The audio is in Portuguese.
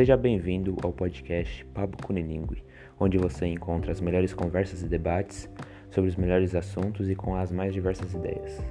Seja bem-vindo ao podcast Pablo Cunilingue, onde você encontra as melhores conversas e debates sobre os melhores assuntos e com as mais diversas ideias.